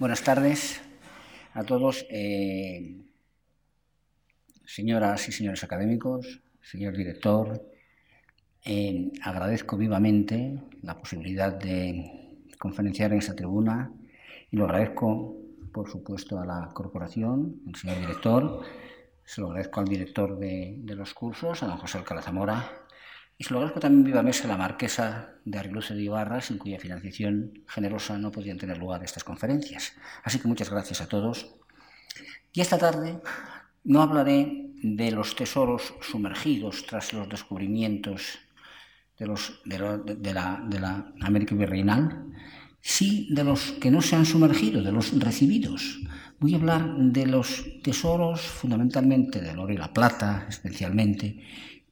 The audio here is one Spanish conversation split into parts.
Buenas tardes a todos, eh, señoras y señores académicos, señor director. Eh, agradezco vivamente la posibilidad de conferenciar en esta tribuna y lo agradezco, por supuesto, a la corporación, al señor director, se lo agradezco al director de, los cursos, a don José Alcalá y se lo agradezco también vivamente a la marquesa de Arriluce de Ibarra, sin cuya financiación generosa no podían tener lugar estas conferencias. Así que muchas gracias a todos. Y esta tarde no hablaré de los tesoros sumergidos tras los descubrimientos de, los, de, la, de la América Virreinal, sí de los que no se han sumergido, de los recibidos. Voy a hablar de los tesoros, fundamentalmente del oro y la plata, especialmente,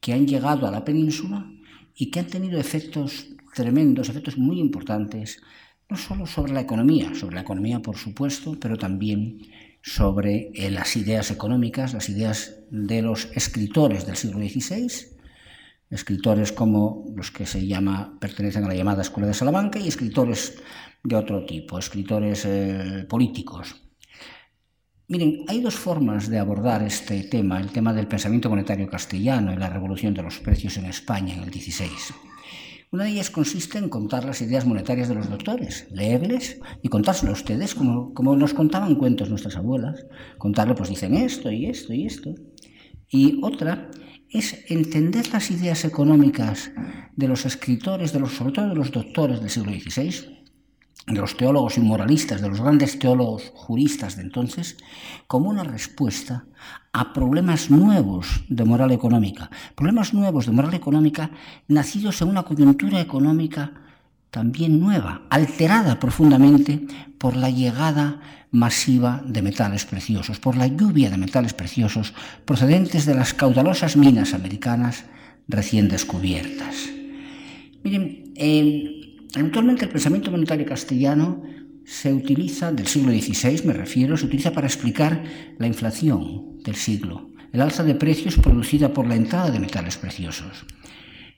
que han llegado a la península y que han tenido efectos tremendos, efectos muy importantes, no solo sobre la economía, sobre la economía por supuesto, pero también sobre eh, las ideas económicas, las ideas de los escritores del siglo XVI, escritores como los que se llama, pertenecen a la llamada Escuela de Salamanca y escritores de otro tipo, escritores eh, políticos, Miren, hay dos formas de abordar este tema, el tema del pensamiento monetario castellano y la revolución de los precios en España en el XVI. Una de ellas consiste en contar las ideas monetarias de los doctores, leerles y contárselo a ustedes como, como nos contaban cuentos nuestras abuelas. Contarle, pues dicen esto y esto y esto. Y otra es entender las ideas económicas de los escritores, de los, sobre todo de los doctores del siglo XVI, de los teólogos y moralistas, de los grandes teólogos juristas de entonces, como una respuesta a problemas nuevos de moral económica, problemas nuevos de moral económica nacidos en una coyuntura económica también nueva, alterada profundamente por la llegada masiva de metales preciosos, por la lluvia de metales preciosos procedentes de las caudalosas minas americanas recién descubiertas. Miren, Actualmente el pensamiento monetario castellano se utiliza, del siglo XVI me refiero, se utiliza para explicar la inflación del siglo, el alza de precios producida por la entrada de metales preciosos.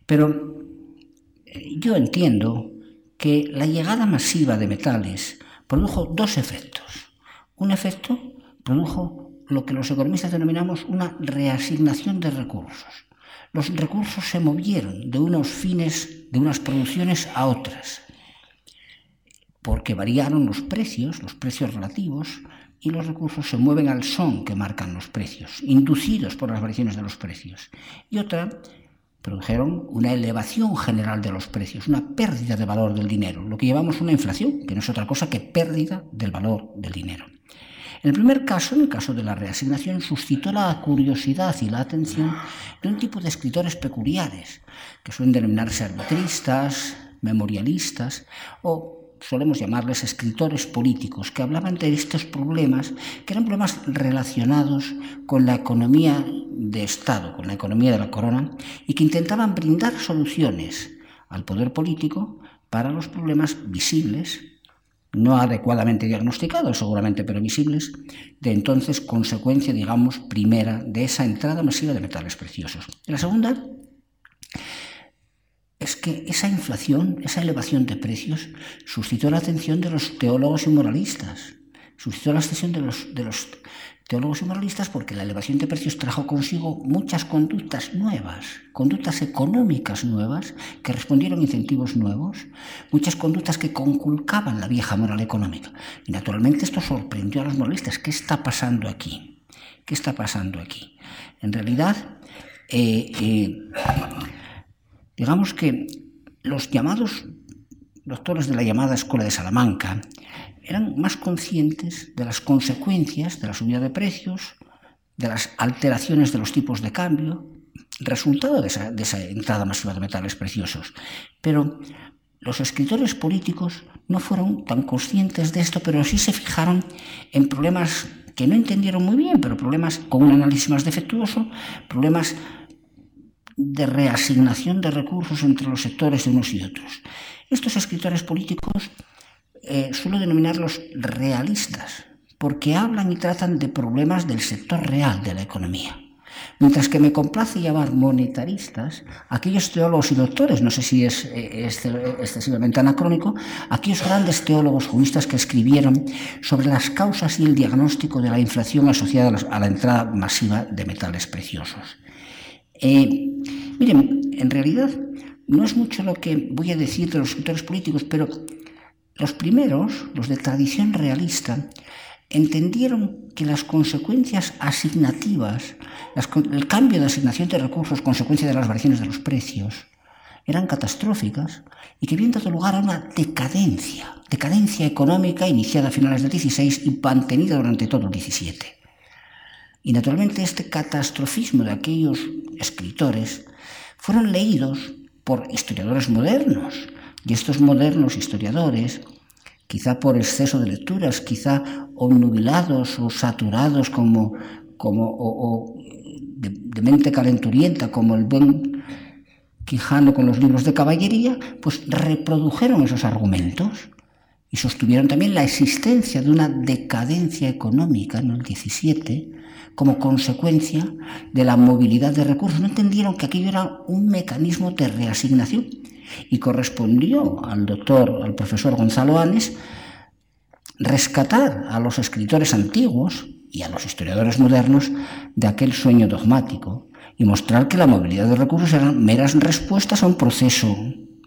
Pero eh, yo entiendo que la llegada masiva de metales produjo dos efectos. Un efecto produjo lo que los economistas denominamos una reasignación de recursos los recursos se movieron de unos fines, de unas producciones a otras, porque variaron los precios, los precios relativos, y los recursos se mueven al son que marcan los precios, inducidos por las variaciones de los precios. Y otra, produjeron una elevación general de los precios, una pérdida de valor del dinero, lo que llamamos una inflación, que no es otra cosa que pérdida del valor del dinero. El primer caso, en el caso de la reasignación, suscitó la curiosidad y la atención de un tipo de escritores peculiares, que suelen denominarse arbitristas, memorialistas o solemos llamarles escritores políticos, que hablaban de estos problemas, que eran problemas relacionados con la economía de Estado, con la economía de la corona, y que intentaban brindar soluciones al poder político para los problemas visibles no adecuadamente diagnosticados seguramente, pero visibles, de entonces consecuencia, digamos, primera de esa entrada masiva de metales preciosos. la segunda es que esa inflación, esa elevación de precios, suscitó la atención de los teólogos y moralistas, suscitó la atención de los, de los teólogos y moralistas porque la elevación de precios trajo consigo muchas conductas nuevas, conductas económicas nuevas que respondieron a incentivos nuevos, muchas conductas que conculcaban la vieja moral económica. Y naturalmente esto sorprendió a los moralistas. ¿Qué está pasando aquí? ¿Qué está pasando aquí? En realidad, eh, eh, digamos que los llamados doctores de la llamada Escuela de Salamanca eran más conscientes de las consecuencias de la subida de precios, de las alteraciones de los tipos de cambio, resultado de esa, entrada masiva de metales preciosos. Pero los escritores políticos no fueron tan conscientes de esto, pero sí se fijaron en problemas que no entendieron muy bien, pero problemas con un análisis más defectuoso, problemas de reasignación de recursos entre los sectores de unos y otros. Estos escritores políticos eh, suelo denominarlos realistas, porque hablan y tratan de problemas del sector real de la economía. Mientras que me complace llamar monetaristas aquellos teólogos y doctores, no sé si es, excesivamente anacrónico, aquellos grandes teólogos juristas que escribieron sobre las causas y el diagnóstico de la inflación asociada a la entrada masiva de metales preciosos. Eh, miren, en realidad no es mucho lo que voy a decir de los escritores políticos, pero los primeros, los de tradición realista, entendieron que las consecuencias asignativas, el cambio de asignación de recursos, consecuencia de las variaciones de los precios, eran catastróficas y que habían dado lugar a una decadencia, decadencia económica iniciada a finales del 16 y mantenida durante todo el 17. Y naturalmente este catastrofismo de aquellos escritores fueron leídos por historiadores modernos, y estos modernos historiadores quizá por exceso de lecturas, quizá obnubilados o saturados como, como o, de, de, mente calenturienta, como el buen Quijano con los libros de caballería, pues reprodujeron esos argumentos y sostuvieron también la existencia de una decadencia económica en el 17 como consecuencia de la movilidad de recursos. No entendieron que aquello era un mecanismo de reasignación y correspondió al doctor, al profesor Gonzalo Anes, rescatar a los escritores antiguos y a los historiadores modernos de aquel sueño dogmático y mostrar que la movilidad de recursos eran meras respuestas a un proceso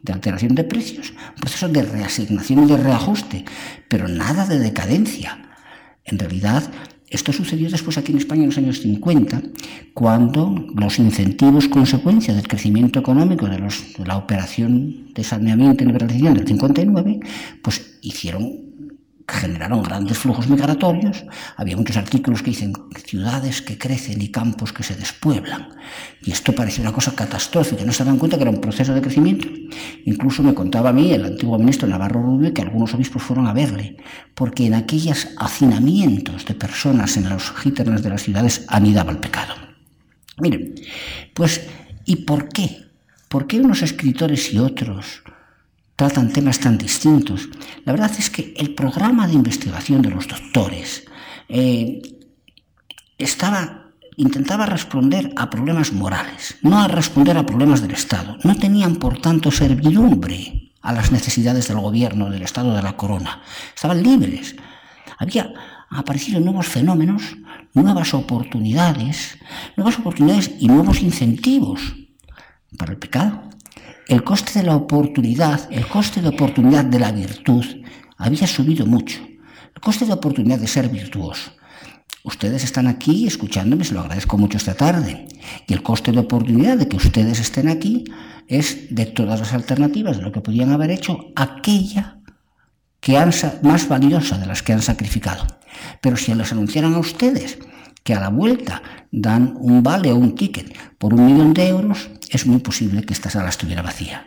de alteración de precios, un proceso de reasignación y de reajuste, pero nada de decadencia. En realidad, esto sucedió después aquí en España en los años 50, cuando los incentivos consecuencia del crecimiento económico de, de la operación de saneamiento y liberalización del 59, pues hicieron generaron grandes flujos migratorios. Había muchos artículos que dicen ciudades que crecen y campos que se despueblan. Y esto parecía una cosa catastrófica. No se daban cuenta que era un proceso de crecimiento. Incluso me contaba a mí el antiguo ministro Navarro Rubio que algunos obispos fueron a verle, porque en aquellos hacinamientos de personas en los gíternas de las ciudades anidaba el pecado. Miren, pues, ¿y por qué? ¿Por qué unos escritores y otros tratan temas tan distintos. La verdad es que el programa de investigación de los doctores eh, estaba, intentaba responder a problemas morales, no a responder a problemas del Estado. No tenían, por tanto, servidumbre a las necesidades del gobierno, del Estado de la corona. Estaban libres. Había aparecido nuevos fenómenos, nuevas oportunidades, nuevas oportunidades y nuevos incentivos para el pecado. El coste de la oportunidad, el coste de oportunidad de la virtud había subido mucho. El coste de oportunidad de ser virtuoso. Ustedes están aquí escuchándome, se lo agradezco mucho esta tarde. Y el coste de oportunidad de que ustedes estén aquí es de todas las alternativas de lo que podían haber hecho, aquella que han, más valiosa de las que han sacrificado. Pero si les anunciaran a ustedes que a la vuelta dan un vale o un ticket por un millón de euros, es muy posible que esta sala estuviera vacía,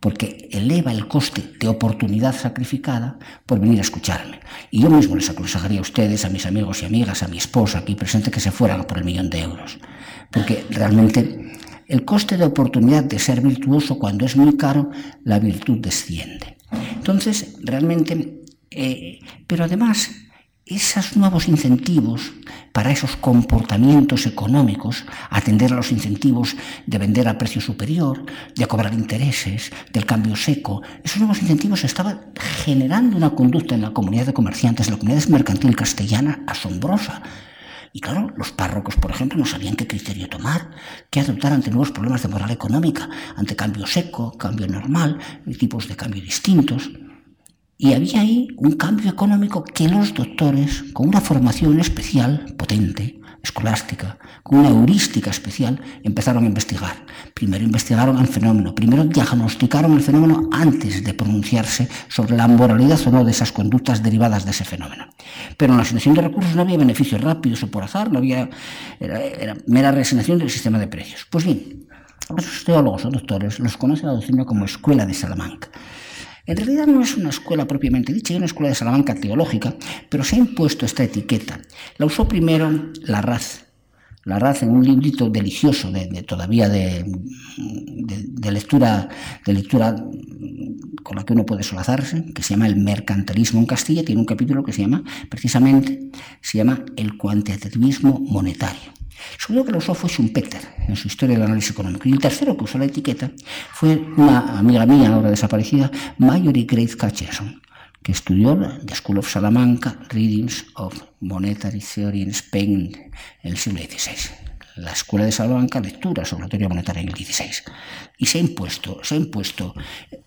porque eleva el coste de oportunidad sacrificada por venir a escucharme. Y yo mismo les aconsejaría a ustedes, a mis amigos y amigas, a mi esposa aquí presente, que se fueran por el millón de euros, porque realmente el coste de oportunidad de ser virtuoso, cuando es muy caro, la virtud desciende. Entonces, realmente, eh, pero además, esos nuevos incentivos para esos comportamientos económicos, atender a los incentivos de vender a precio superior, de cobrar intereses, del cambio seco, esos nuevos incentivos estaban generando una conducta en la comunidad de comerciantes, en la comunidad mercantil castellana asombrosa. Y claro, los párrocos, por ejemplo, no sabían qué criterio tomar, qué adoptar ante nuevos problemas de moral económica, ante cambio seco, cambio normal, tipos de cambio distintos. Y había ahí un cambio económico que los doctores, con una formación especial, potente, escolástica, con una heurística especial, empezaron a investigar. Primero investigaron el fenómeno, primero diagnosticaron el fenómeno antes de pronunciarse sobre la moralidad o no de esas conductas derivadas de ese fenómeno. Pero en la asignación de recursos no había beneficios rápidos o por azar, no había, era, mera reasignación del sistema de precios. Pues bien, los teólogos o doctores los conoce la doctrina como Escuela de Salamanca. En realidad no es una escuela propiamente dicha, es una escuela de Salamanca teológica, pero se ha impuesto esta etiqueta. La usó primero la Raz, la Raz en un librito delicioso de, todavía de, lectura, de lectura con la que uno puede solazarse, que se llama El mercantilismo en Castilla, tiene un capítulo que se llama, precisamente, se llama El cuantitativismo monetario. Segundo que lo usó fue Schumpeter en su historia del análisis económico. Y el tercero que usó la etiqueta fue una amiga mía, ahora desaparecida, Marjorie Grace Catcherson, que estudió The School of Salamanca Readings of Monetary Theory in Spain en el siglo XVI. La Escuela de Salamanca, lectura sobre la teoría monetaria en el XVI. Y se ha impuesto, se ha impuesto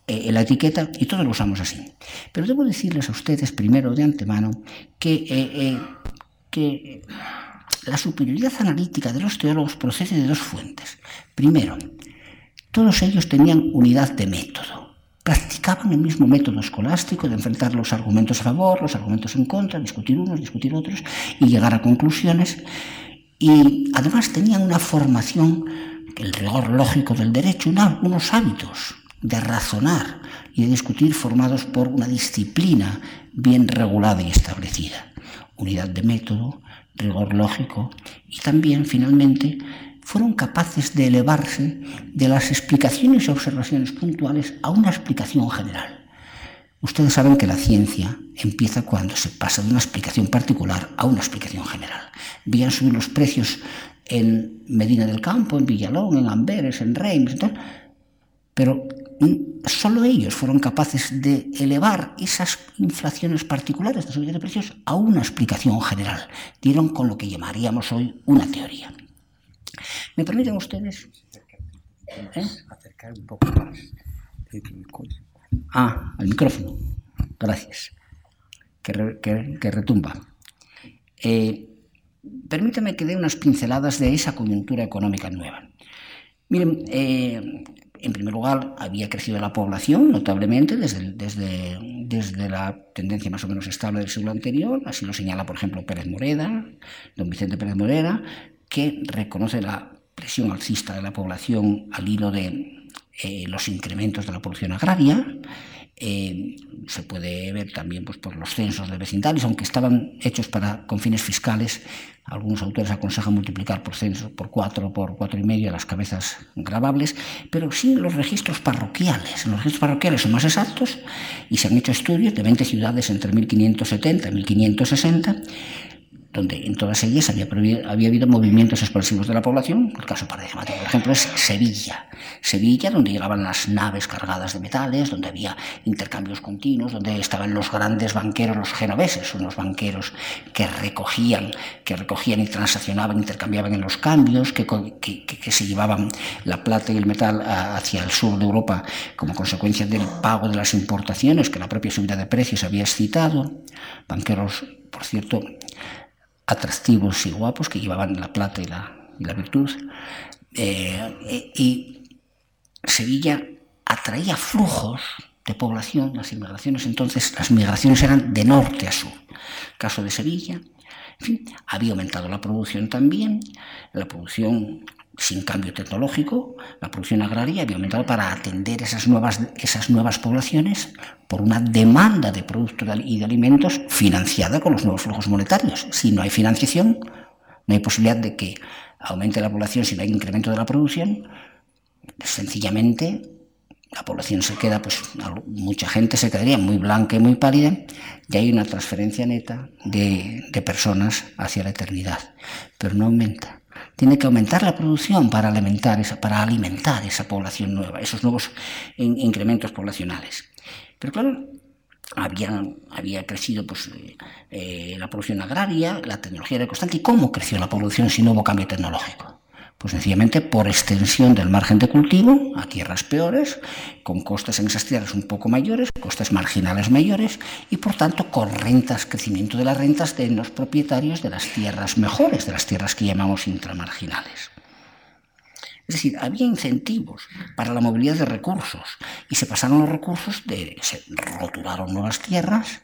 eh, la etiqueta y todos lo usamos así. Pero debo decirles a ustedes primero de antemano que, eh, eh, que la superioridad analítica de los teólogos procede de dos fuentes. Primero, todos ellos tenían unidad de método. Practicaban el mismo método escolástico de enfrentar los argumentos a favor, los argumentos en contra, discutir unos, discutir otros y llegar a conclusiones. Y además tenían una formación, el rigor lógico del derecho, unos hábitos de razonar y de discutir formados por una disciplina bien regulada y establecida. Unidad de método, rigor lógico y también finalmente fueron capaces de elevarse de las explicaciones y observaciones puntuales a una explicación general. Ustedes saben que la ciencia empieza cuando se pasa de una explicación particular a una explicación general. Vían subir los precios en Medina del Campo, en Villalón, en Amberes, en Reims, pero solo ellos fueron capaces de elevar esas inflaciones particulares de subida de precios a una explicación general. Dieron con lo que llamaríamos hoy una teoría. ¿Me permiten ustedes ¿Eh? acercar un poco más? Ah, al micrófono. Gracias. Que, retumba. Eh, permítame que dé unas pinceladas de esa coyuntura económica nueva. Miren, eh, en primer lugar, había crecido la población notablemente desde, desde, desde, la tendencia más o menos estable del siglo anterior, así lo señala, por ejemplo, Pérez Moreda, don Vicente Pérez Morera, que reconoce la presión alcista de la población al hilo de eh, los incrementos de la producción agraria. Eh, se puede ver también pues, por los censos de vecindarios, aunque estaban hechos para, con fines fiscales, algunos autores aconsejan multiplicar por censo por cuatro, por cuatro y medio las cabezas grabables, pero sí los registros parroquiales. Los registros parroquiales son más exactos y se han hecho estudios de 20 ciudades entre 1570 y 1560 donde en todas ellas había, habido movimientos expansivos de la población. El caso paradigmático, por ejemplo, es Sevilla. Sevilla, donde llegaban las naves cargadas de metales, donde había intercambios continuos, donde estaban los grandes banqueros, los genoveses, unos banqueros que recogían, que recogían y transaccionaban, intercambiaban en los cambios, que, se llevaban la plata y el metal hacia el sur de Europa como consecuencia del pago de las importaciones que la propia subida de precios había excitado. Banqueros, por cierto, atractivos y guapos que llevaban la plata y la, la virtud. Eh, y Sevilla atraía flujos de población, las inmigraciones entonces, las migraciones eran de norte a sur. Caso de Sevilla, había aumentado la producción también, la producción sin cambio tecnológico, la producción agraria había aumentado para atender esas nuevas, esas nuevas poblaciones por una demanda de productos y de alimentos financiada con los nuevos flujos monetarios. Si no hay financiación, no hay posibilidad de que aumente la población si no hay incremento de la producción. Sencillamente, la población se queda, pues mucha gente se quedaría muy blanca y muy pálida, y hay una transferencia neta de, de personas hacia la eternidad, pero no aumenta tiene que aumentar la producción para alimentar esa, para alimentar esa población nueva, esos nuevos incrementos poblacionales. Pero claro, había, había crecido pues, eh, eh, la producción agraria, la tecnología era constante. ¿Y cómo creció la producción si no hubo cambio tecnológico? Pues sencillamente por extensión del margen de cultivo a tierras peores, con costes en esas tierras un poco mayores, costes marginales mayores y por tanto con rentas, crecimiento de las rentas de los propietarios de las tierras mejores, de las tierras que llamamos intramarginales. Es decir, había incentivos para la movilidad de recursos y se pasaron los recursos de, se roturaron nuevas tierras,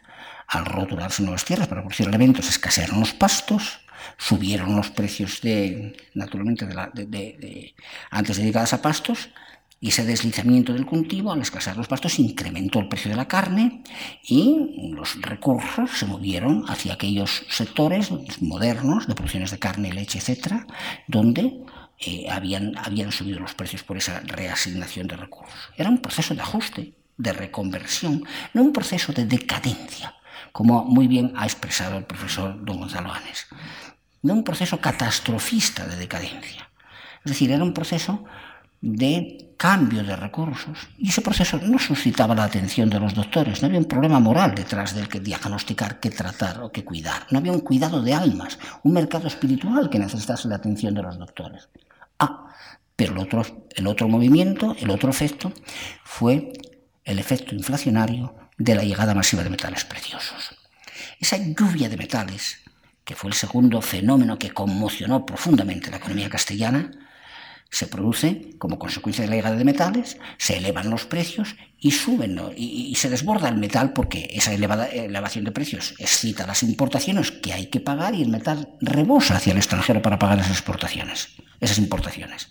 al roturarse nuevas tierras para producir elementos escasearon los pastos, subieron los precios de, naturalmente, de, antes dedicadas a pastos, y ese deslizamiento del cultivo, al escasear los pastos, incrementó el precio de la carne y los recursos se movieron hacia aquellos sectores modernos de producciones de carne, leche, etcétera, donde eh, habían, habían subido los precios por esa reasignación de recursos. Era un proceso de ajuste, de reconversión, no un proceso de decadencia, como muy bien ha expresado el profesor don Gonzalo Anes. De un proceso catastrofista de decadencia. Es decir, era un proceso de cambio de recursos. Y ese proceso no suscitaba la atención de los doctores, no había un problema moral detrás del que diagnosticar, que tratar o que cuidar. No había un cuidado de almas, un mercado espiritual que necesitase la atención de los doctores. Ah, pero el otro, el otro movimiento, el otro efecto, fue el efecto inflacionario de la llegada masiva de metales preciosos. Esa lluvia de metales, que fue el segundo fenómeno que conmocionó profundamente la economía castellana, se produce como consecuencia de la llegada de metales, se elevan los precios y suben y, se desborda el metal porque esa elevada, elevación de precios excita las importaciones que hay que pagar y el metal rebosa hacia el extranjero para pagar esas exportaciones, esas importaciones.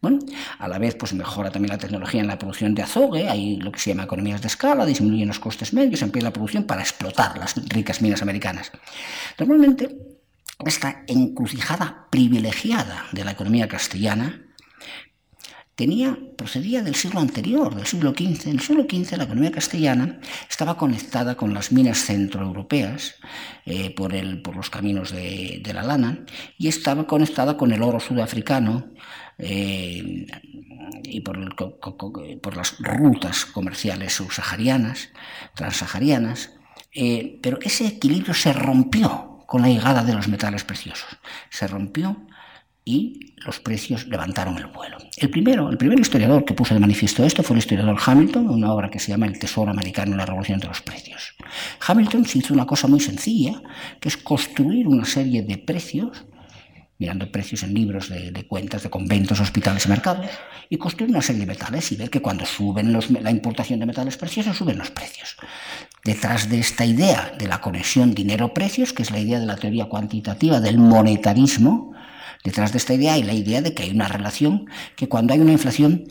Bueno, a la vez pues mejora también la tecnología en la producción de azogue, hay lo que se llama economías de escala, disminuyen los costes medios, empieza la producción para explotar las ricas minas americanas. Normalmente, esta encrucijada privilegiada de la economía castellana tenía, procedía del siglo anterior, del siglo XV. En el siglo XV la economía castellana estaba conectada con las minas centroeuropeas eh, por, por los caminos de la lana y estaba conectada con el oro sudafricano, eh, y por, las rutas comerciales subsaharianas, transsaharianas, eh, pero ese equilibrio se rompió con la llegada de los metales preciosos. Se rompió y los precios levantaron el vuelo. El primero, el primer historiador que puso de manifiesto esto fue el historiador Hamilton, una obra que se llama El Tesoro Americano la Revolución de los Precios. Hamilton se hizo una cosa muy sencilla, que es construir una serie de precios mirando precios en libros de, cuentas de conventos, hospitales y mercados, y construir una serie de metales y ver que cuando suben la importación de metales preciosos, suben los precios. Detrás de esta idea de la conexión dinero-precios, que es la idea de la teoría cuantitativa del monetarismo, detrás de esta idea hay la idea de que hay una relación que cuando hay una inflación,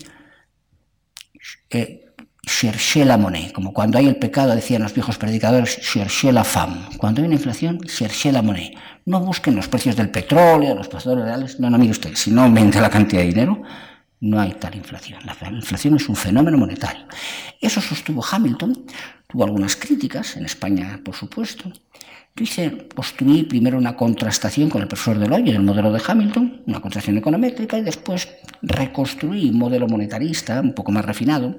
eh, chercher la monnaie, como cuando hay el pecado, decían los viejos predicadores, chercher la femme. Cuando hay una inflación, chercher la monnaie. No busquen los precios del petróleo, los pastores reales. No, no, mire usted, si no aumenta la cantidad de dinero, no hay tal inflación. La inflación es un fenómeno monetario. Eso sostuvo Hamilton, tuvo algunas críticas, en España, por supuesto, Dice, construí primero una contrastación con el profesor Deloy en el modelo de Hamilton, una contrastación econométrica, y después reconstruí un modelo monetarista un poco más refinado,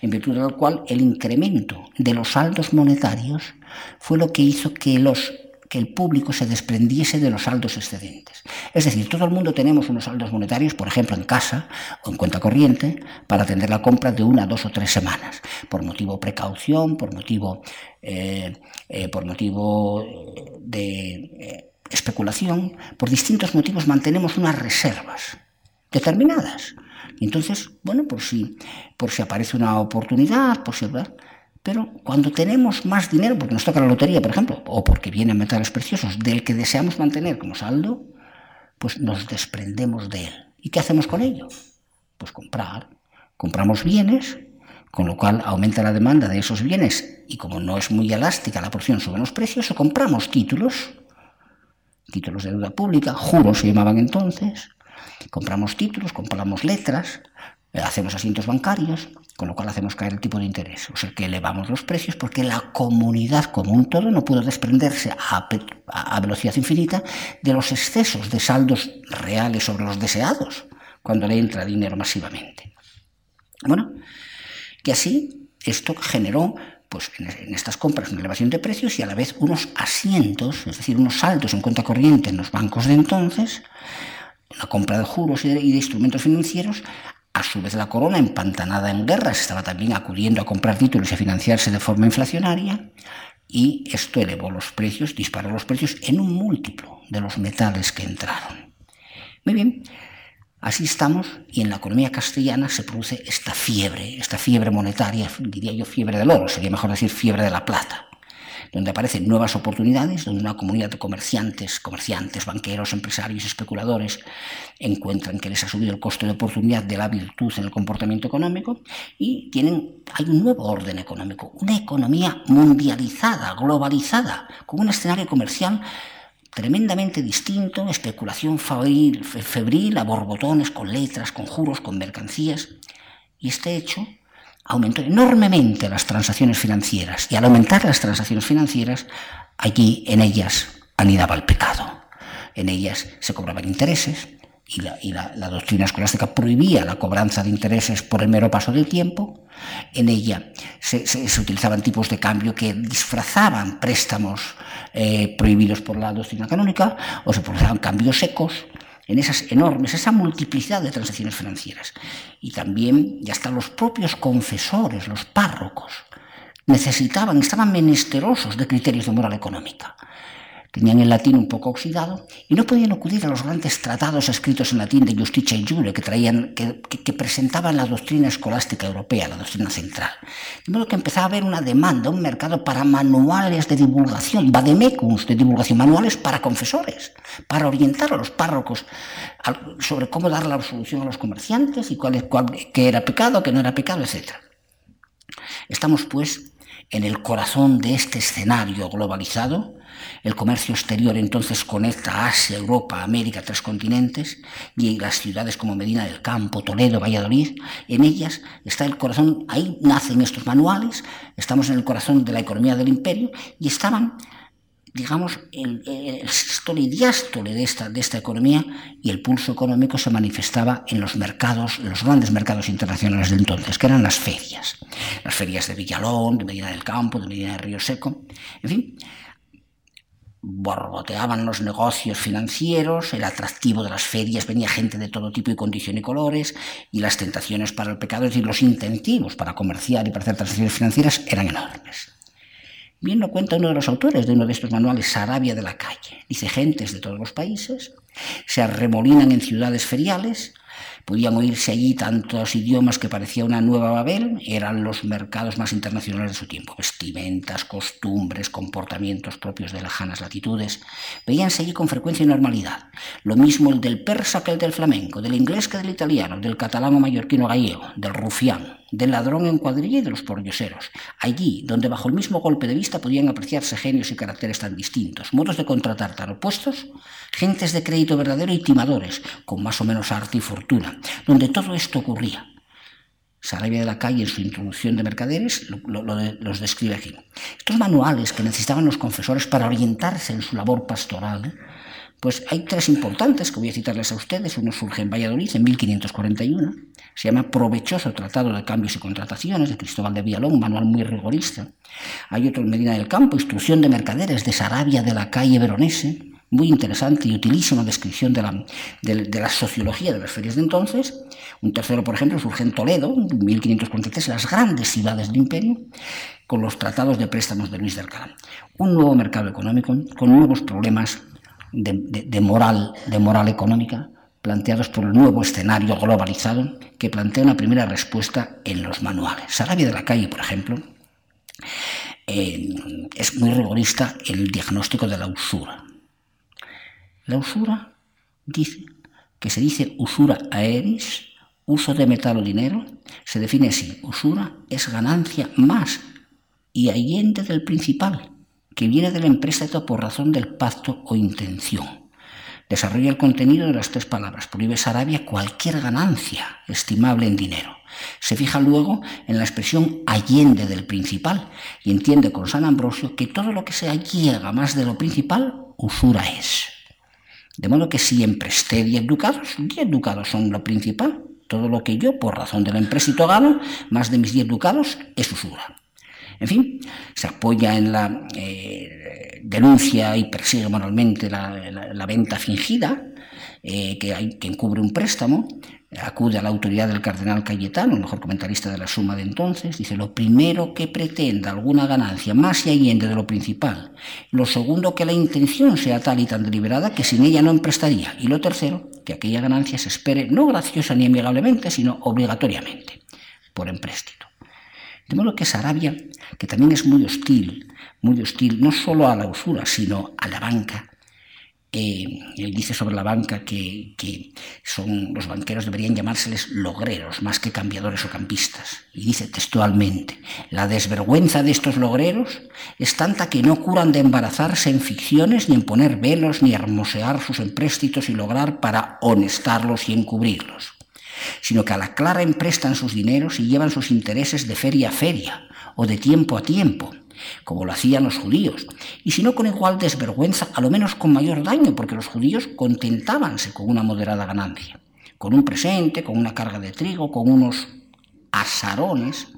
en virtud del cual el incremento de los saldos monetarios fue lo que hizo que los que el público se desprendiese de los saldos excedentes. Es decir, todo el mundo tenemos unos saldos monetarios, por ejemplo, en casa o en cuenta corriente, para atender la compra de una, dos o tres semanas, por motivo precaución, por motivo, eh, eh, por motivo eh, de especulación, por distintos motivos mantenemos unas reservas determinadas. entonces, bueno, por si, por si aparece una oportunidad, por si... Pero cuando tenemos más dinero, porque nos toca la lotería, por ejemplo, o porque vienen metales preciosos del que deseamos mantener como saldo, pues nos desprendemos de él. ¿Y qué hacemos con ello? Pues comprar. Compramos bienes, con lo cual aumenta la demanda de esos bienes y como no es muy elástica la porción sobre los precios, o compramos títulos, títulos de deuda pública, juros se llamaban entonces, compramos títulos, compramos letras, hacemos asientos bancarios, con lo cual hacemos caer el tipo de interés, o sea que elevamos los precios porque la comunidad como un todo no pudo desprenderse a, velocidad infinita de los excesos de saldos reales sobre los deseados cuando le entra dinero masivamente. Bueno, que así esto generó pues en, estas compras una elevación de precios y a la vez unos asientos, es decir, unos saldos en cuenta corriente en los bancos de entonces, la compra de juros y de instrumentos financieros a su vez, la corona, empantanada en guerras, estaba también acudiendo a comprar títulos y a financiarse de forma inflacionaria, y esto elevó los precios, disparó los precios en un múltiplo de los metales que entraron. Muy bien, así estamos, y en la economía castellana se produce esta fiebre, esta fiebre monetaria, diría yo fiebre del oro, sería mejor decir fiebre de la plata donde aparecen nuevas oportunidades, donde una comunidad de comerciantes, comerciantes, banqueros, empresarios, especuladores encuentran que les ha subido el costo de oportunidad de la virtud en el comportamiento económico y tienen, hay un nuevo orden económico, una economía mundializada, globalizada, con un escenario comercial tremendamente distinto, especulación febril, febril a borbotones, con letras, con juros, con mercancías. Y este hecho aumentó enormemente las transacciones financieras y al aumentar las transacciones financieras, allí en ellas anidaba el pecado. En ellas se cobraban intereses y la, doctrina escolástica prohibía la cobranza de intereses por el mero paso del tiempo. En ella se, utilizaban tipos de cambio que disfrazaban préstamos eh, prohibidos por la doctrina canónica o se produciban cambios secos en esas enormes, esa multiplicidad de transacciones financieras. Y también, ya hasta los propios confesores, los párrocos, necesitaban, estaban menesterosos de criterios de moral económica. Tenían el latín un poco oxidado y no podían acudir a los grandes tratados escritos en latín de Justicia y Jure que, traían, que, presentaban la doctrina escolástica europea, la doctrina central. De modo que empezaba a haber una demanda, un mercado para manuales de divulgación, vademecums de divulgación, manuales para confesores, para orientar a los párrocos sobre cómo dar la absolución a los comerciantes y cuál, cuál, qué era pecado, qué no era pecado, etc. Estamos, pues, en el corazón de este escenario globalizado el comercio exterior entonces conecta Asia, Europa, América, tres continentes, y las ciudades como Medina del Campo, Toledo, Valladolid, en ellas está el corazón, ahí nacen estos manuales, estamos en el corazón de la economía del imperio, y estaban digamos, el, el y diástole de esta, de esta economía y el pulso económico se manifestaba en los mercados, en los grandes mercados internacionales de entonces, que eran las ferias. Las ferias de Villalón, de Medina del Campo, de Medina del Río Seco, en fin, borboteaban los negocios financieros, el atractivo de las ferias, venía gente de todo tipo y condición y colores, y las tentaciones para el pecado, es decir, los incentivos para comerciar y para hacer transacciones financieras eran enormes. Bien lo cuenta uno de los autores de uno de estos manuales, Sarabia de la Calle. Dice, gentes de todos los países se arremolinan en ciudades feriales, Podían oírse allí tantos idiomas que parecía una nueva Babel, eran los mercados más internacionales de su tiempo, vestimentas, costumbres, comportamientos propios de lejanas latitudes, veíanse allí con frecuencia y normalidad. Lo mismo el del persa que el del flamenco, del inglés que del italiano, del catalán o mallorquino gallego, del rufián, del ladrón en cuadrilla y de los poryoseros. Allí, donde bajo el mismo golpe de vista podían apreciarse genios y caracteres tan distintos, modos de contratar tan opuestos, gentes de crédito verdadero y timadores, con más o menos arte y fortuna, donde todo esto ocurría. Sarabia de la Calle en su introducción de mercaderes los describe aquí. Estos manuales que necesitaban los confesores para orientarse en su labor pastoral, pues hay tres importantes que voy a citarles a ustedes. Uno surge en Valladolid en 1541, se llama Provechoso Tratado de Cambios y Contrataciones de Cristóbal de Villalón, un manual muy rigorista. Hay otro en Medina del Campo, Instrucción de Mercaderes de Sarabia de la Calle Veronese, muy interesante y utilísima descripción de la, de, la, sociología de las ferias de entonces. Un tercero, por ejemplo, surge en Toledo, en 1543, las grandes ciudades del imperio, con los tratados de préstamos de Luis de Alcalá. Un nuevo mercado económico con nuevos problemas de, moral, de moral económica planteados por el nuevo escenario globalizado que plantea una primera respuesta en los manuales. Sarabia de la Calle, por ejemplo, es muy rigorista el diagnóstico de la usura. La usura dice que se dice usura aeris, uso de metal o dinero, se define así, usura es ganancia más y allende del principal, que viene del empréstito por razón del pacto o intención. Desarrolla el contenido de las tres palabras. Prohíbe Sarabia cualquier ganancia estimable en dinero. Se fija luego en la expresión allende del principal y entiende con San Ambrosio que todo lo que se llega más de lo principal, usura es. De modo que siempre esté diez ducados, diez ducados son lo principal. Todo lo que yo, por razón del empréstito, gano, más de mis diez ducados, es usura. En fin, se apoya en la eh, denuncia y persigue moralmente la, venta fingida, eh, que, hay, que encubre un préstamo, acude a la autoridad del cardenal Cayetano, el mejor comentarista de la suma de entonces, dice, lo primero que pretenda alguna ganancia más y allende de lo principal, lo segundo que la intención sea tal y tan deliberada que sin ella no emprestaría, y lo tercero, que aquella ganancia se espere no graciosa ni amigablemente, sino obligatoriamente, por empréstito. De modo que Sarabia, que también es muy hostil, muy hostil no solo a la usura, sino a la banca, eh, él dice sobre la banca que, son los banqueros deberían llamárseles logreros más que cambiadores o campistas. Y dice textualmente, la desvergüenza de estos logreros es tanta que no curan de embarazarse en ficciones, ni en poner velos, ni hermosear sus empréstitos y lograr para honestarlos y encubrirlos sino que a la clara emprestan sus dineros y llevan sus intereses de feria a feria o de tiempo a tiempo, como lo hacían los judíos, y si no con igual desvergüenza, a lo menos con mayor daño, porque los judíos contentábanse con una moderada ganancia, con un presente, con una carga de trigo, con unos asarones,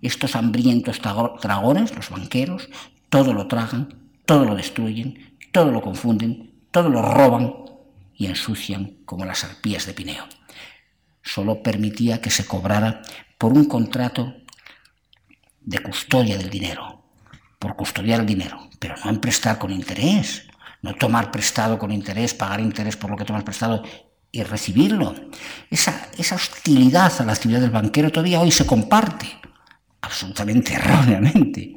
estos hambrientos dragones, los banqueros, todo lo tragan, todo lo destruyen, todo lo confunden, todo lo roban y ensucian como las arpías de Pineo. Solo permitía que se cobrara por un contrato de custodia del dinero, por custodiar el dinero, pero no en prestar con interés, no tomar prestado con interés, pagar interés por lo que tomas prestado y recibirlo. Esa, esa hostilidad a la actividad del banquero todavía hoy se comparte, absolutamente erróneamente.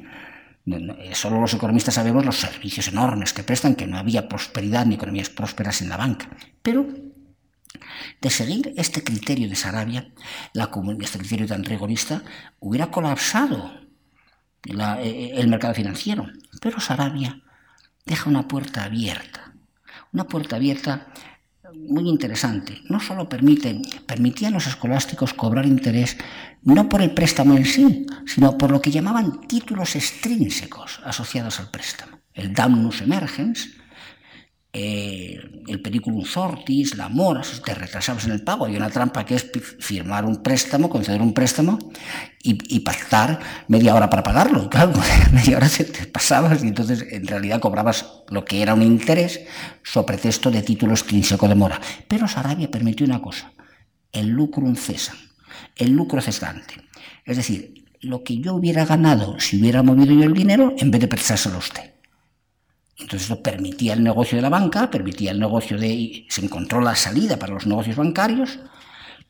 Solo los economistas sabemos los servicios enormes que prestan, que no había prosperidad ni economías prósperas en la banca. Pero de seguir este criterio de Sarabia, la, este criterio tan rigorista, hubiera colapsado e, e, el mercado financiero. Pero Sarabia deja una puerta abierta, una puerta abierta muy interesante. No solo permite, permitía a los escolásticos cobrar interés no por el préstamo en sí, sino por lo que llamaban títulos extrínsecos asociados al préstamo. El damnus emergens, eh, el periculum sortis, la mora, te retrasabas en el pago. Hay una trampa que es firmar un préstamo, conceder un préstamo y, pactar media hora para pagarlo. Claro, media hora te, pasabas y entonces en realidad cobrabas lo que era un interés sobre pretexto de título extrínseco de mora. Pero Sarabia permitió una cosa, el lucrum cesa, el lucro cesante. Es decir, lo que yo hubiera ganado si hubiera movido yo el dinero en vez de prestárselo a usted. Entonces eso permitía el negocio de la banca, permitía el negocio de... se encontró la salida para los negocios bancarios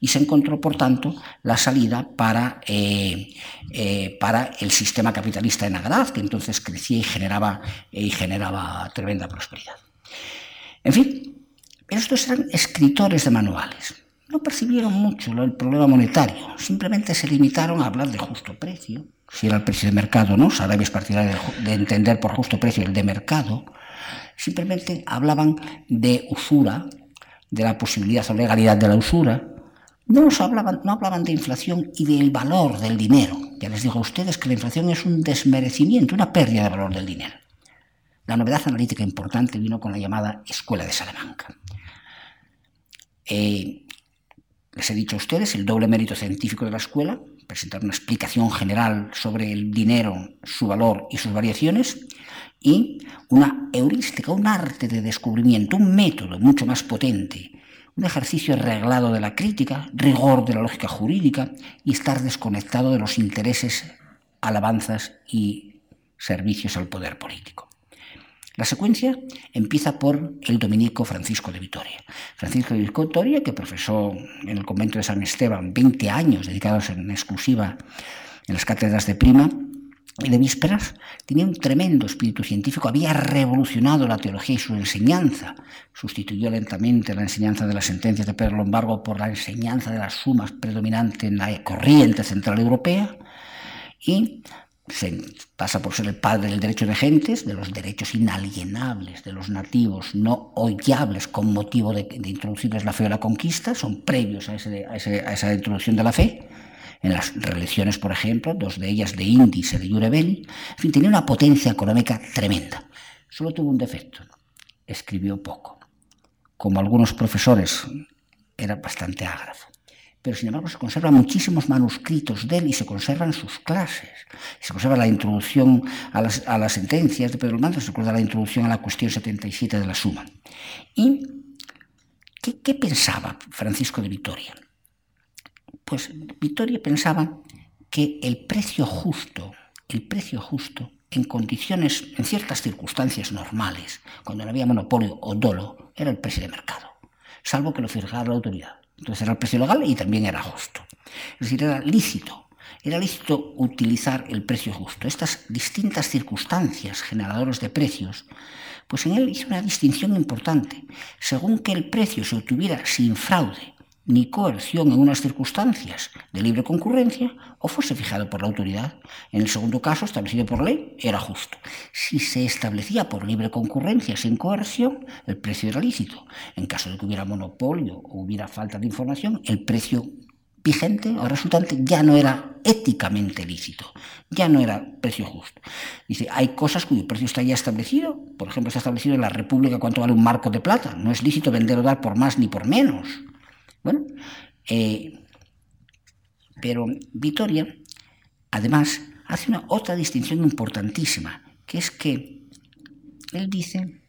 y se encontró, por tanto, la salida para, eh, eh, para el sistema capitalista en Agraz, que entonces crecía y generaba, y generaba tremenda prosperidad. En fin, estos eran escritores de manuales. No percibieron mucho el problema monetario, simplemente se limitaron a hablar de justo precio, si era el precio de mercado, ¿no? Sarabia es partidario de, entender por justo precio el de mercado, simplemente hablaban de usura, de la posibilidad o legalidad de la usura, no, hablaban, no hablaban de inflación y del valor del dinero. Ya les digo a ustedes que la inflación es un desmerecimiento, una pérdida de valor del dinero. La novedad analítica importante vino con la llamada Escuela de Salamanca. Eh, les he dicho a ustedes el doble mérito científico de la escuela, presentar una explicación general sobre el dinero, su valor y sus variaciones, y una heurística, un arte de descubrimiento, un método mucho más potente, un ejercicio reglado de la crítica, rigor de la lógica jurídica y estar desconectado de los intereses, alabanzas y servicios al poder político. La secuencia empieza por el dominico Francisco de Vitoria. Francisco de Vitoria, que profesó en el convento de San Esteban 20 años dedicados en exclusiva en las cátedras de prima y de vísperas, tenía un tremendo espíritu científico, había revolucionado la teología y su enseñanza, sustituyó lentamente la enseñanza de las sentencias de Pedro Lombardo por la enseñanza de las sumas predominante en la corriente central europea y se pasa por ser el padre del derecho de gentes, de los derechos inalienables de los nativos, no hollables con motivo de, introducirles la fe o la conquista, son previos a, esa introducción de la fe. En las religiones, por ejemplo, dos de ellas de índice de Jure en fin, tenía una potencia económica tremenda. Solo tuvo un defecto, escribió poco. Como algunos profesores, era bastante ágrafo pero sin embargo se conservan muchísimos manuscritos de él y se conservan sus clases. Se conserva la introducción a las, sentencias de Pedro Mando, se recuerda la introducción a la cuestión 77 de la Suma. ¿Y qué, qué pensaba Francisco de Vitoria? Pues Vitoria pensaba que el precio justo, el precio justo, en condiciones, en ciertas circunstancias normales, cuando no había monopolio o dolo, era el precio de mercado, salvo que lo fijara la autoridad. Entonces era el precio legal y también era justo. Es decir, era lícito. Era lícito utilizar el precio justo. Estas distintas circunstancias generadoras de precios, pues en él hizo una distinción importante. Según que el precio se obtuviera sin fraude ni coerción en unas circunstancias de libre concurrencia o fuese fijado por la autoridad. En el segundo caso, establecido por ley, era justo. Si se establecía por libre concurrencia sin coerción, el precio era lícito. En caso de que hubiera monopolio o hubiera falta de información, el precio vigente o resultante ya no era éticamente lícito, ya no era precio justo. Dice, hay cosas cuyo precio está ya establecido, por ejemplo, está establecido en la República cuánto vale un marco de plata, no es lícito vender o dar por más ni por menos. Bueno, eh, pero Vitoria, además, hace una otra distinción importantísima, que es que él dice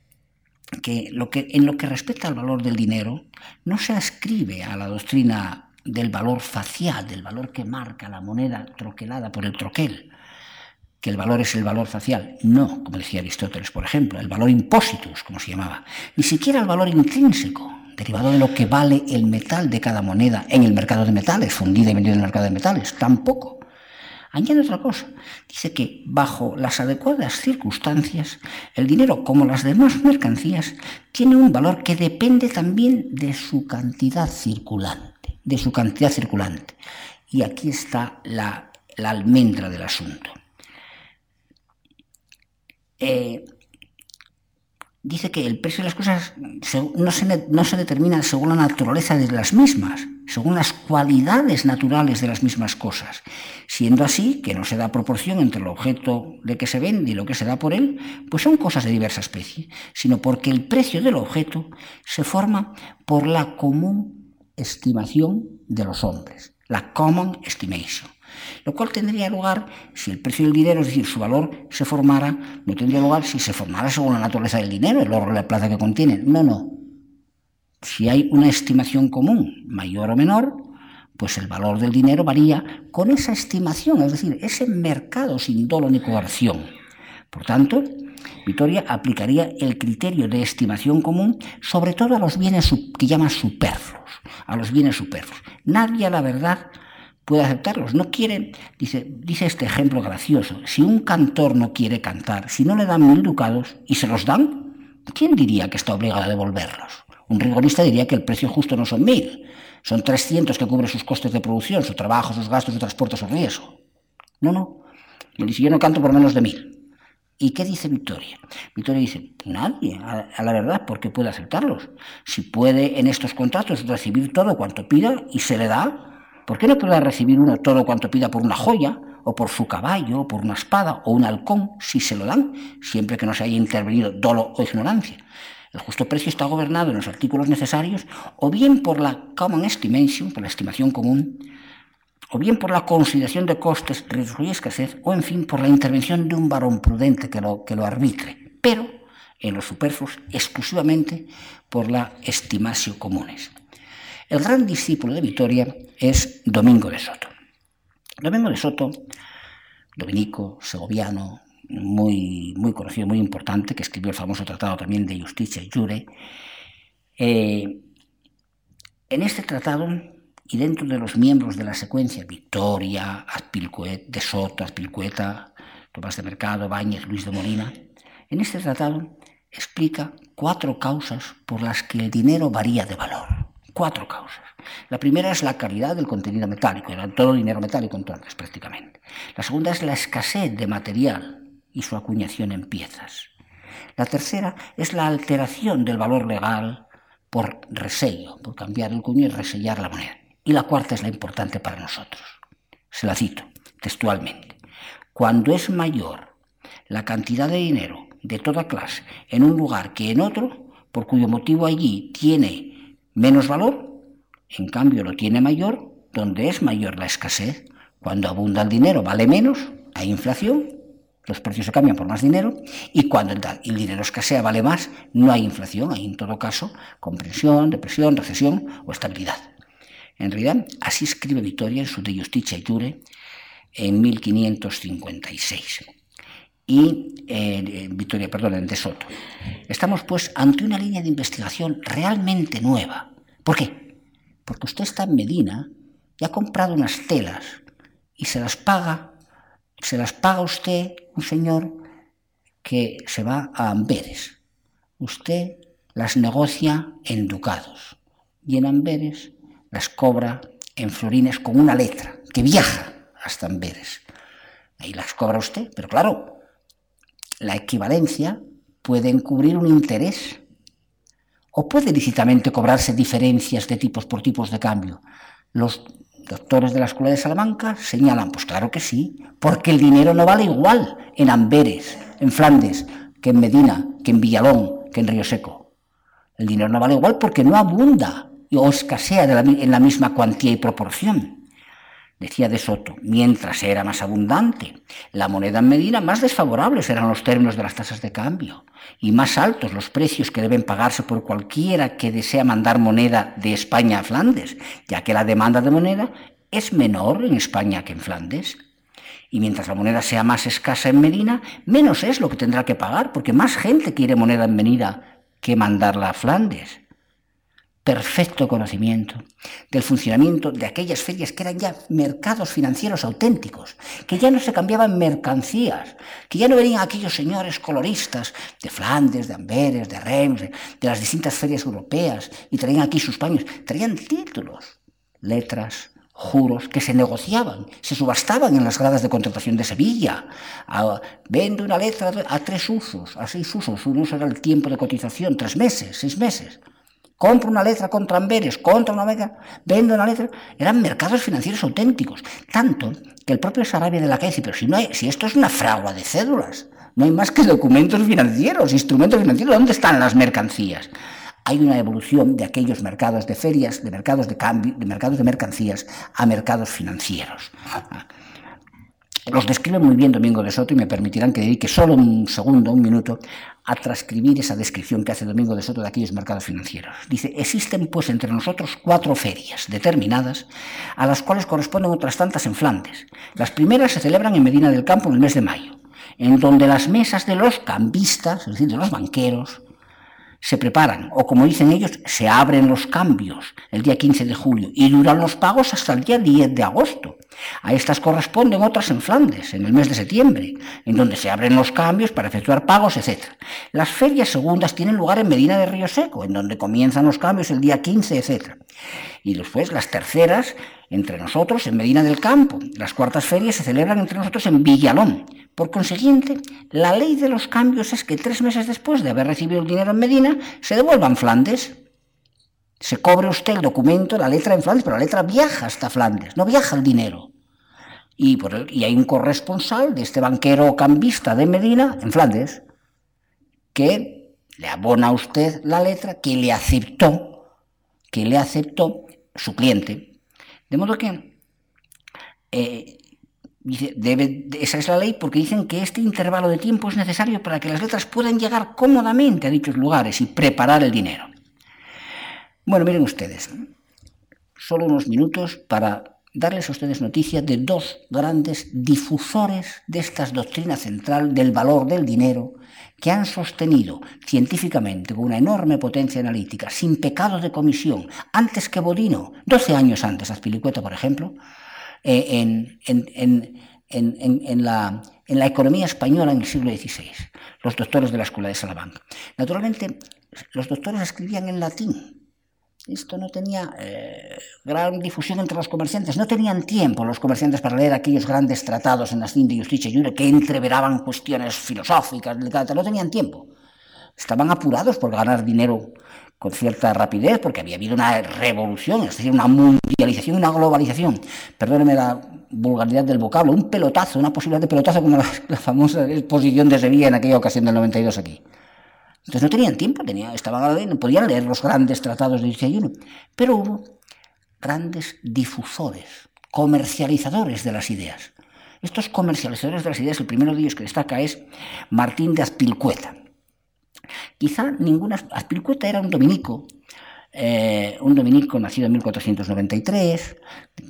que, lo que en lo que respecta al valor del dinero, no se ascribe a la doctrina del valor facial, del valor que marca la moneda troquelada por el troquel, que el valor es el valor facial. No, como decía Aristóteles, por ejemplo, el valor impositus, como se llamaba. Ni siquiera el valor intrínseco, derivado de lo que vale el metal de cada moneda en el mercado de metales, fundida y vendida en el mercado de metales. Tampoco. Añade otra cosa. Dice que bajo las adecuadas circunstancias, el dinero, como las demás mercancías, tiene un valor que depende también de su cantidad circulante de su cantidad circulante. Y aquí está la, almendra del asunto. Eh, dice que el precio de las cosas no se, determina según la naturaleza de las mismas, según las cualidades naturales de las mismas cosas. Siendo así, que no se da proporción entre el objeto de que se vende y lo que se da por él, pues son cosas de diversa especie, sino porque el precio del objeto se forma por la común estimación de los hombres, la common estimation, lo cual tendría lugar si el precio del dinero, es decir, su valor, se formara, no tendría lugar si se formara según la naturaleza del dinero, el oro y la plata que contienen. No, no. Si hay una estimación común, mayor o menor, pues el valor del dinero varía con esa estimación, es decir, ese mercado sin dolo ni coerción. Por tanto, Vitoria aplicaría el criterio de estimación común sobre todo a los bienes que llama superfluos, a los bienes superfluos. Nadie la verdad puede aceptarlos. No quieren, dice, dice este ejemplo gracioso, si un cantor no quiere cantar, si no le dan mil ducados y se los dan, ¿quién diría que está obligado a devolverlos? Un rigorista diría que el precio justo no son mil, son 300 que cubre sus costes de producción, su trabajo, sus gastos de transporte, su riesgo. No, no. Él dice, yo no canto por menos de mil. ¿Y qué dice Victoria? Victoria dice, nadie, a, la verdad, porque puede aceptarlos. Si puede en estos contratos recibir todo cuanto pida y se le da, ¿por qué no puede recibir uno todo cuanto pida por una joya, o por su caballo, o por una espada, o un halcón, si se lo dan, siempre que no se haya intervenido dolo o ignorancia? El justo precio está gobernado en los artículos necesarios, o bien por la common estimation, por la estimación común, o bien por la consideración de costes, riesgo y escasez, o en fin por la intervención de un varón prudente que lo, que lo arbitre, pero en los superfluos exclusivamente por la estimación comunes. El gran discípulo de Vitoria es Domingo de Soto. Domingo de Soto, dominico, segoviano, muy, muy conocido, muy importante, que escribió el famoso tratado también de Justicia y Jure, eh, en este tratado y dentro de los miembros de la secuencia, Victoria, Azpilcuet, de Soto, Azpilcueta, Tomás de Mercado, Báñez, Luis de Molina, en este tratado explica cuatro causas por las que el dinero varía de valor. Cuatro causas. La primera es la calidad del contenido metálico, era todo dinero metálico entonces prácticamente. La segunda es la escasez de material y su acuñación en piezas. La tercera es la alteración del valor legal por resello, por cambiar el cuño y resellar la moneda. Y la cuarta es la importante para nosotros. Se la cito textualmente. Cuando es mayor la cantidad de dinero de toda clase en un lugar que en otro, por cuyo motivo allí tiene menos valor, en cambio lo tiene mayor donde es mayor la escasez. Cuando abunda el dinero vale menos, hay inflación, los precios se cambian por más dinero, y cuando el dinero escasea vale más, no hay inflación, hay en todo caso comprensión, depresión, recesión o estabilidad. En realidad, así escribe Victoria en su De Justicia y Jure en 1556. Y eh, Victoria, perdón, en De Soto. Estamos pues ante una línea de investigación realmente nueva. ¿Por qué? Porque usted está en Medina y ha comprado unas telas y se las paga, se las paga usted, un señor que se va a Amberes. Usted las negocia en ducados y en Amberes las cobra en florines con una letra que viaja hasta Amberes. Ahí las cobra usted, pero claro, la equivalencia puede encubrir un interés o puede lícitamente cobrarse diferencias de tipos por tipos de cambio. Los, doctores de la Escuela de Salamanca señalan, pues claro que sí, porque el dinero no vale igual en Amberes, en Flandes, que en Medina, que en Villalón, que en Río Seco. El dinero no vale igual porque no abunda o escasea en la misma cuantía y proporción. Decía de Soto, mientras era más abundante, la moneda en Medina, más desfavorables eran los términos de las tasas de cambio y más altos los precios que deben pagarse por cualquiera que desea mandar moneda de España a Flandes, ya que la demanda de moneda es menor en España que en Flandes. Y mientras la moneda sea más escasa en Medina, menos es lo que tendrá que pagar, porque más gente quiere moneda en Medina que mandarla a Flandes perfecto conocimiento del funcionamiento de aquellas ferias que eran ya mercados financieros auténticos, que ya no se cambiaban mercancías, que ya no venían aquellos señores coloristas de Flandes, de Amberes, de Reims, de, las distintas ferias europeas y traían aquí sus paños, traían títulos, letras, juros que se negociaban, se subastaban en las gradas de contratación de Sevilla. vende una letra a tres usos, a seis usos. Un uso era el tiempo de cotización, tres meses, seis meses compro una letra contra Amberes, contra una letra, vendo una letra, eran mercados financieros auténticos, tanto que el propio Sarabia de la calle dice, pero si, no si esto es una fragua de cédulas, no hay más que documentos financieros, instrumentos financieros, ¿dónde están las mercancías? Hay una evolución de aquellos mercados de ferias, de mercados de cambio, de mercados de mercancías a mercados financieros. Los describe muy bien Domingo de Soto y me permitirán que dedique solo un segundo, un minuto, a transcribir esa descripción que hace Domingo de Soto de aquellos mercados financieros. Dice, existen pues entre nosotros cuatro ferias determinadas a las cuales corresponden otras tantas en Flandes. Las primeras se celebran en Medina del Campo en el mes de mayo, en donde las mesas de los cambistas, es decir, de los banqueros, se preparan, o como dicen ellos, se abren los cambios el día 15 de julio y duran los pagos hasta el día 10 de agosto. A estas corresponden otras en Flandes, en el mes de septiembre, en donde se abren los cambios para efectuar pagos, etc. Las ferias segundas tienen lugar en Medina de Río Seco, en donde comienzan los cambios el día 15, etc. Y después las terceras entre nosotros en Medina del Campo. Las cuartas ferias se celebran entre nosotros en Villalón. Por consiguiente, la ley de los cambios es que tres meses después de haber recibido el dinero en Medina, se devuelva en Flandes. Se cobre usted el documento, la letra en Flandes, pero la letra viaja hasta Flandes, no viaja el dinero. Y, por y hay un corresponsal de este banquero cambista de Medina en Flandes que le abona a usted la letra que le aceptó, que le aceptó su cliente de modo que eh, esa es la ley porque dicen que este intervalo de tiempo es necesario para que las letras puedan llegar cómodamente a dichos lugares y preparar el dinero. Bueno, miren ustedes, solo unos minutos para darles a ustedes noticia de dos grandes difusores de esta doctrina central del valor del dinero que han sostenido científicamente con una enorme potencia analítica, sin pecado de comisión, antes que Bodino, 12 años antes, Azpilicueta, por ejemplo, eh, en, la, en la economía española en el siglo XVI, los doctores de la Escuela de Salamanca. Naturalmente, los doctores escribían en latín, esto no tenía eh, gran difusión entre los comerciantes. No tenían tiempo los comerciantes para leer aquellos grandes tratados en las de Justicia Jure que entreveraban cuestiones filosóficas, No tenían tiempo. Estaban apurados por ganar dinero con cierta rapidez, porque había habido una revolución, es decir, una mundialización, una globalización. Perdóneme la vulgaridad del vocablo, un pelotazo, una posibilidad de pelotazo como la, la famosa exposición de Sevilla en aquella ocasión del 92 aquí. Entonces no tenían tiempo, tenían, estaban, no podían leer los grandes tratados de 11, pero hubo grandes difusores, comercializadores de las ideas. Estos comercializadores de las ideas, el primero de ellos que destaca es Martín de Azpilcueta. Quizá ninguna... Azpilcueta era un dominico eh, un dominico nacido en 1493,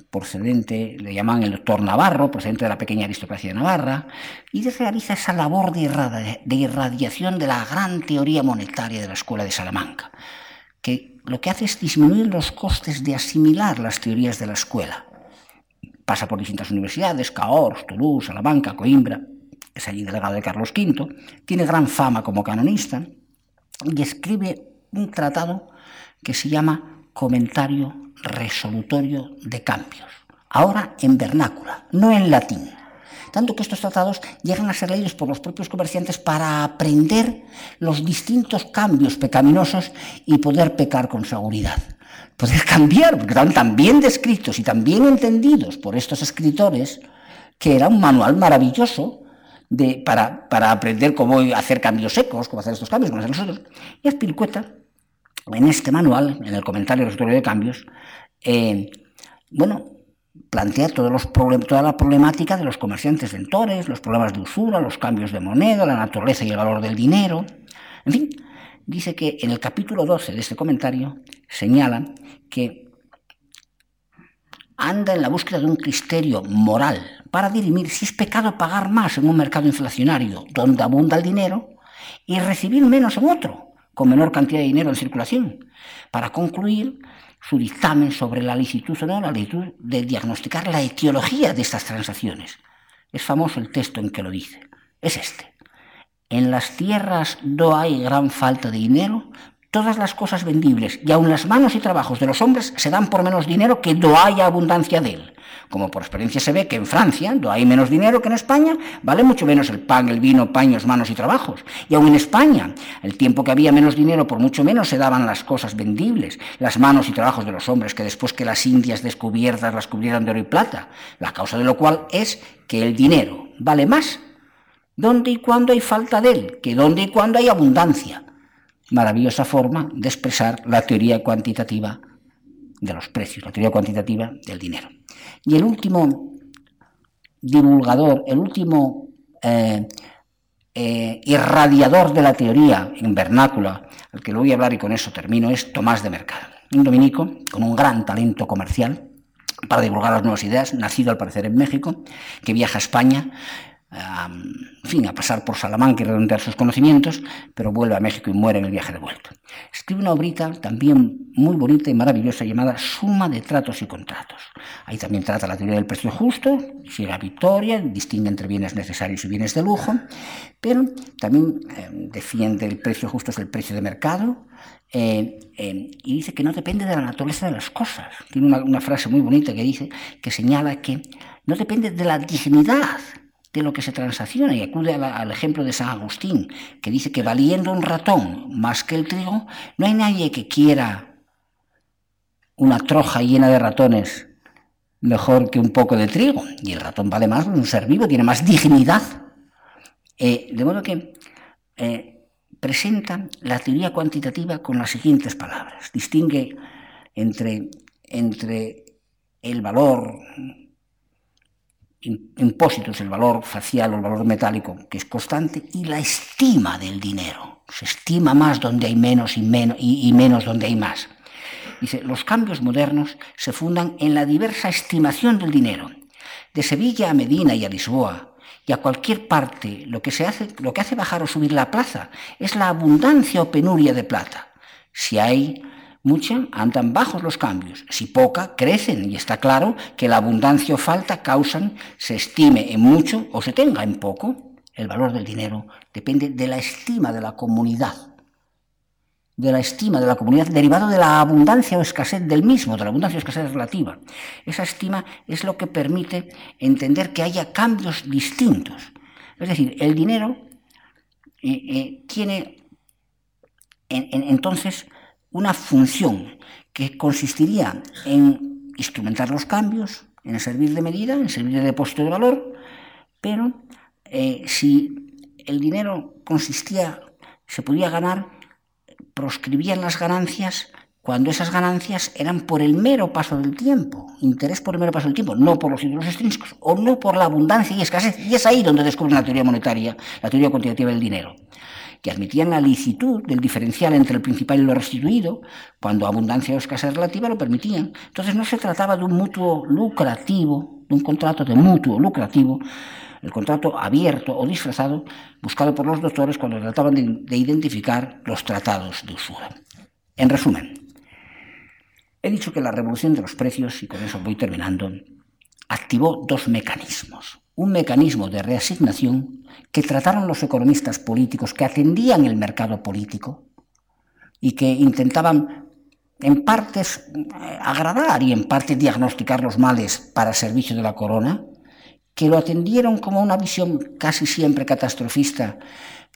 procedente, le llaman el doctor Navarro, procedente de la pequeña aristocracia de Navarra, y realiza esa labor de, irradiación de la gran teoría monetaria de la Escuela de Salamanca, que lo que hace es disminuir los costes de asimilar las teorías de la escuela. Pasa por distintas universidades, Cahors, Toulouse, Salamanca, Coimbra, es allí delegado de Carlos V, tiene gran fama como canonista y escribe un tratado que se llama Comentario Resolutorio de Cambios. Ahora en vernácula, no en latín. Tanto que estos tratados llegan a ser leídos por los propios comerciantes para aprender los distintos cambios pecaminosos y poder pecar con seguridad. Poder cambiar, porque estaban tan bien descritos y tan bien entendidos por estos escritores, que era un manual maravilloso de, para, para, aprender cómo hacer cambios secos, cómo hacer estos cambios, cómo hacer nosotros. Y Azpilicueta, en este manual, en el comentario del de cambios, eh, bueno, plantea toda la problemática de los comerciantes ventores, los problemas de usura, los cambios de moneda, la naturaleza y el valor del dinero. En fin, dice que en el capítulo 12 de este comentario señala que anda en la búsqueda de un criterio moral para dirimir si es pecado pagar más en un mercado inflacionario donde abunda el dinero y recibir menos en otro, con menor cantidad de dinero en circulación, para concluir su dictamen sobre la licitud o no, la licitud de diagnosticar la etiología de estas transacciones. Es famoso el texto en que lo dice. Es este. En las tierras no hay gran falta de dinero, todas las cosas vendibles y aun las manos y trabajos de los hombres se dan por menos dinero que no haya abundancia de él. Como por experiencia se ve que en Francia, donde hay menos dinero que en España, vale mucho menos el pan, el vino, paños, manos y trabajos. Y aún en España, el tiempo que había menos dinero, por mucho menos se daban las cosas vendibles, las manos y trabajos de los hombres, que después que las Indias descubiertas las cubrieran de oro y plata, la causa de lo cual es que el dinero vale más donde y cuando hay falta de él, que donde y cuando hay abundancia. Maravillosa forma de expresar la teoría cuantitativa de los precios, la teoría cuantitativa del dinero. Y el último divulgador, el último eh, eh, irradiador de la teoría en vernácula, al que le voy a hablar y con eso termino, es Tomás de Mercado, un dominico con un gran talento comercial para divulgar las nuevas ideas, nacido al parecer en México, que viaja a España en fin, a pasar por Salamanca y redondear sus conocimientos, pero vuelve a México y muere en el viaje de vuelta. Escribe una obrita también muy bonita y maravillosa llamada Suma de Tratos y Contratos. Ahí también trata la teoría del precio justo, si la victoria, distingue entre bienes necesarios y bienes de lujo, pero también eh, defiende el precio justo es el precio de mercado, eh, eh, y dice que no depende de la naturaleza de las cosas. Tiene una, una frase muy bonita que dice, que señala que no depende de la dignidad de lo que se transacciona y acude al ejemplo de San Agustín, que dice que valiendo un ratón más que el trigo, no hay nadie que quiera una troja llena de ratones mejor que un poco de trigo. Y el ratón vale más, un ser vivo, tiene más dignidad. Eh, de modo que eh, presenta la teoría cuantitativa con las siguientes palabras. Distingue entre, entre el valor impósitos, el valor facial o el valor metálico, que es constante, y la estima del dinero. Se estima más donde hay menos y menos, y, menos donde hay más. Dice, los cambios modernos se fundan en la diversa estimación del dinero. De Sevilla a Medina y a Lisboa y a cualquier parte, lo que, se hace, lo que hace bajar o subir la plaza es la abundancia o penuria de plata. Si hay mucha, andan bajos los cambios. Si poca, crecen. Y está claro que la abundancia o falta causan, se estime en mucho o se tenga en poco. El valor del dinero depende de la estima de la comunidad. De la estima de la comunidad derivado de la abundancia o escasez del mismo, de la abundancia o escasez relativa. Esa estima es lo que permite entender que haya cambios distintos. Es decir, el dinero eh, eh, tiene entonces una función que consistiría en instrumentar los cambios, en servir de medida, en servir de depósito de valor, pero eh, si el dinero consistía, se podía ganar, proscribían las ganancias cuando esas ganancias eran por el mero paso del tiempo, interés por el mero paso del tiempo, no por los títulos extrínsecos, o no por la abundancia y escasez. Y es ahí donde descubren la teoría monetaria, la teoría cuantitativa del dinero que admitían la licitud del diferencial entre el principal y lo restituido, cuando abundancia o escasez relativa lo permitían. Entonces no se trataba de un mutuo lucrativo, de un contrato de mutuo lucrativo, el contrato abierto o disfrazado buscado por los doctores cuando trataban de, de identificar los tratados de usura. En resumen, he dicho que la revolución de los precios, y con eso voy terminando, activó dos mecanismos un mecanismo de reasignación que trataron los economistas políticos que atendían el mercado político y que intentaban en partes eh, agradar y en parte diagnosticar los males para servicio de la corona, que lo atendieron como una visión casi siempre catastrofista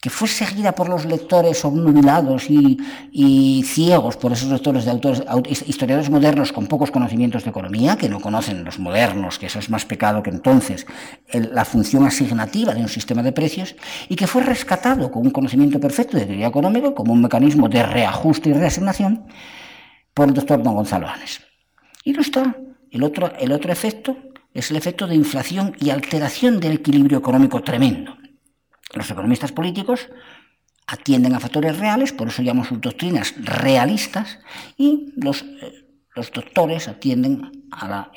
que fue seguida por los lectores obnubilados y, ciegos por esos lectores de autores, historiadores modernos con pocos conocimientos de economía, que no conocen los modernos, que eso es más pecado que entonces, la función asignativa de un sistema de precios, y que fue rescatado con un conocimiento perfecto de teoría económica como un mecanismo de reajuste y reasignación por el doctor Don Gonzalo Anes. Y no está. El otro, el otro efecto es el efecto de inflación y alteración del equilibrio económico tremendo. Los economistas políticos atienden a factores reales, por eso llaman sus doctrinas realistas, y los, eh, los doctores atienden a la,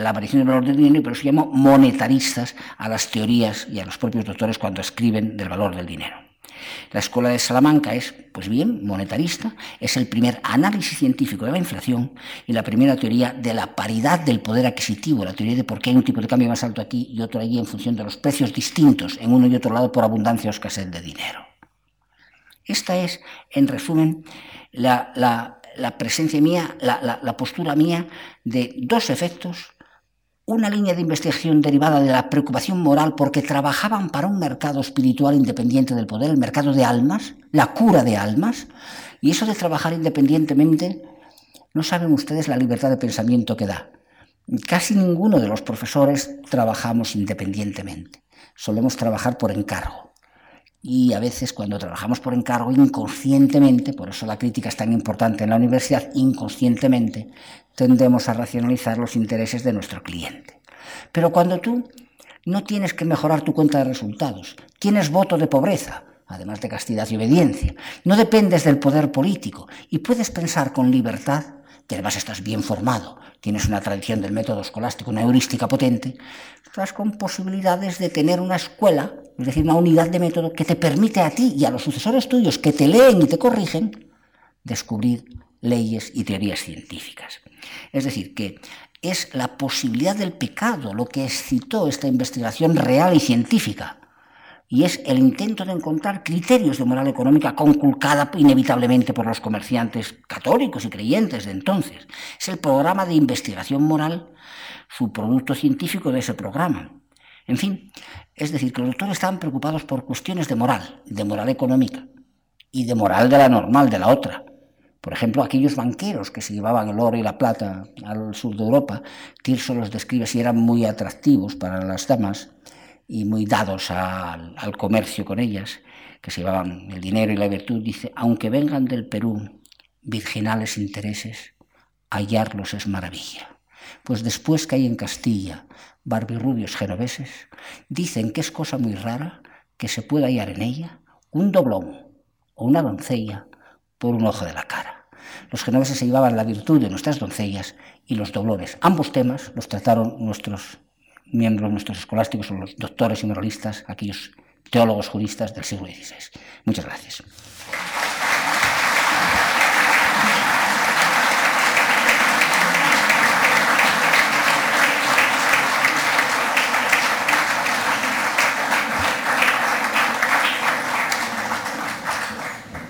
la, aparición del valor del dinero, y por eso llaman monetaristas a las teorías y a los propios doctores cuando escriben del valor del dinero. La escuela de Salamanca es, pues bien, monetarista, es el primer análisis científico de la inflación y la primera teoría de la paridad del poder adquisitivo, la teoría de por qué hay un tipo de cambio más alto aquí y otro allí en función de los precios distintos en uno y otro lado por abundancia o escasez de dinero. Esta es, en resumen, la, presencia mía, la postura mía de dos efectos una línea de investigación derivada de la preocupación moral porque trabajaban para un mercado espiritual independiente del poder, el mercado de almas, la cura de almas, y eso de trabajar independientemente, no saben ustedes la libertad de pensamiento que da. Casi ninguno de los profesores trabajamos independientemente, solemos trabajar por encargo. Y a veces cuando trabajamos por encargo inconscientemente, por eso la crítica es tan importante en la universidad, inconscientemente tendemos a racionalizar los intereses de nuestro cliente. Pero cuando tú no tienes que mejorar tu cuenta de resultados, tienes voto de pobreza, además de castidad y obediencia, no dependes del poder político y puedes pensar con libertad, que además estás bien formado, tienes una tradición del método escolástico, una heurística potente, estás con posibilidades de tener una escuela, es decir, una unidad de método que te permite a ti y a los sucesores tuyos que te leen y te corrigen, descubrir leyes y teorías científicas. Es decir, que es la posibilidad del pecado lo que excitó esta investigación real y científica. Y es el intento de encontrar criterios de moral económica conculcada inevitablemente por los comerciantes católicos y creyentes de entonces. Es el programa de investigación moral, su producto científico de ese programa. En fin, es decir, que los doctores estaban preocupados por cuestiones de moral, de moral económica y de moral de la normal, de la otra. Por ejemplo, aquellos banqueros que se llevaban el oro y la plata al sur de Europa, Tirso los describe si eran muy atractivos para las damas y muy dados al, comercio con ellas, que se llevaban el dinero y la virtud, dice, aunque vengan del Perú virginales intereses, hallarlos es maravilla. Pues después que hay en Castilla barbirrubios genoveses, dicen que es cosa muy rara que se pueda hallar en ella un doblón o una doncella por un ojo de la cara. Los genoveses se llevaban la virtud de nuestras doncellas y los dolores. Ambos temas los trataron nuestros miembros, nuestros escolásticos, los doctores y moralistas, aquellos teólogos juristas del siglo XVI. Muchas gracias.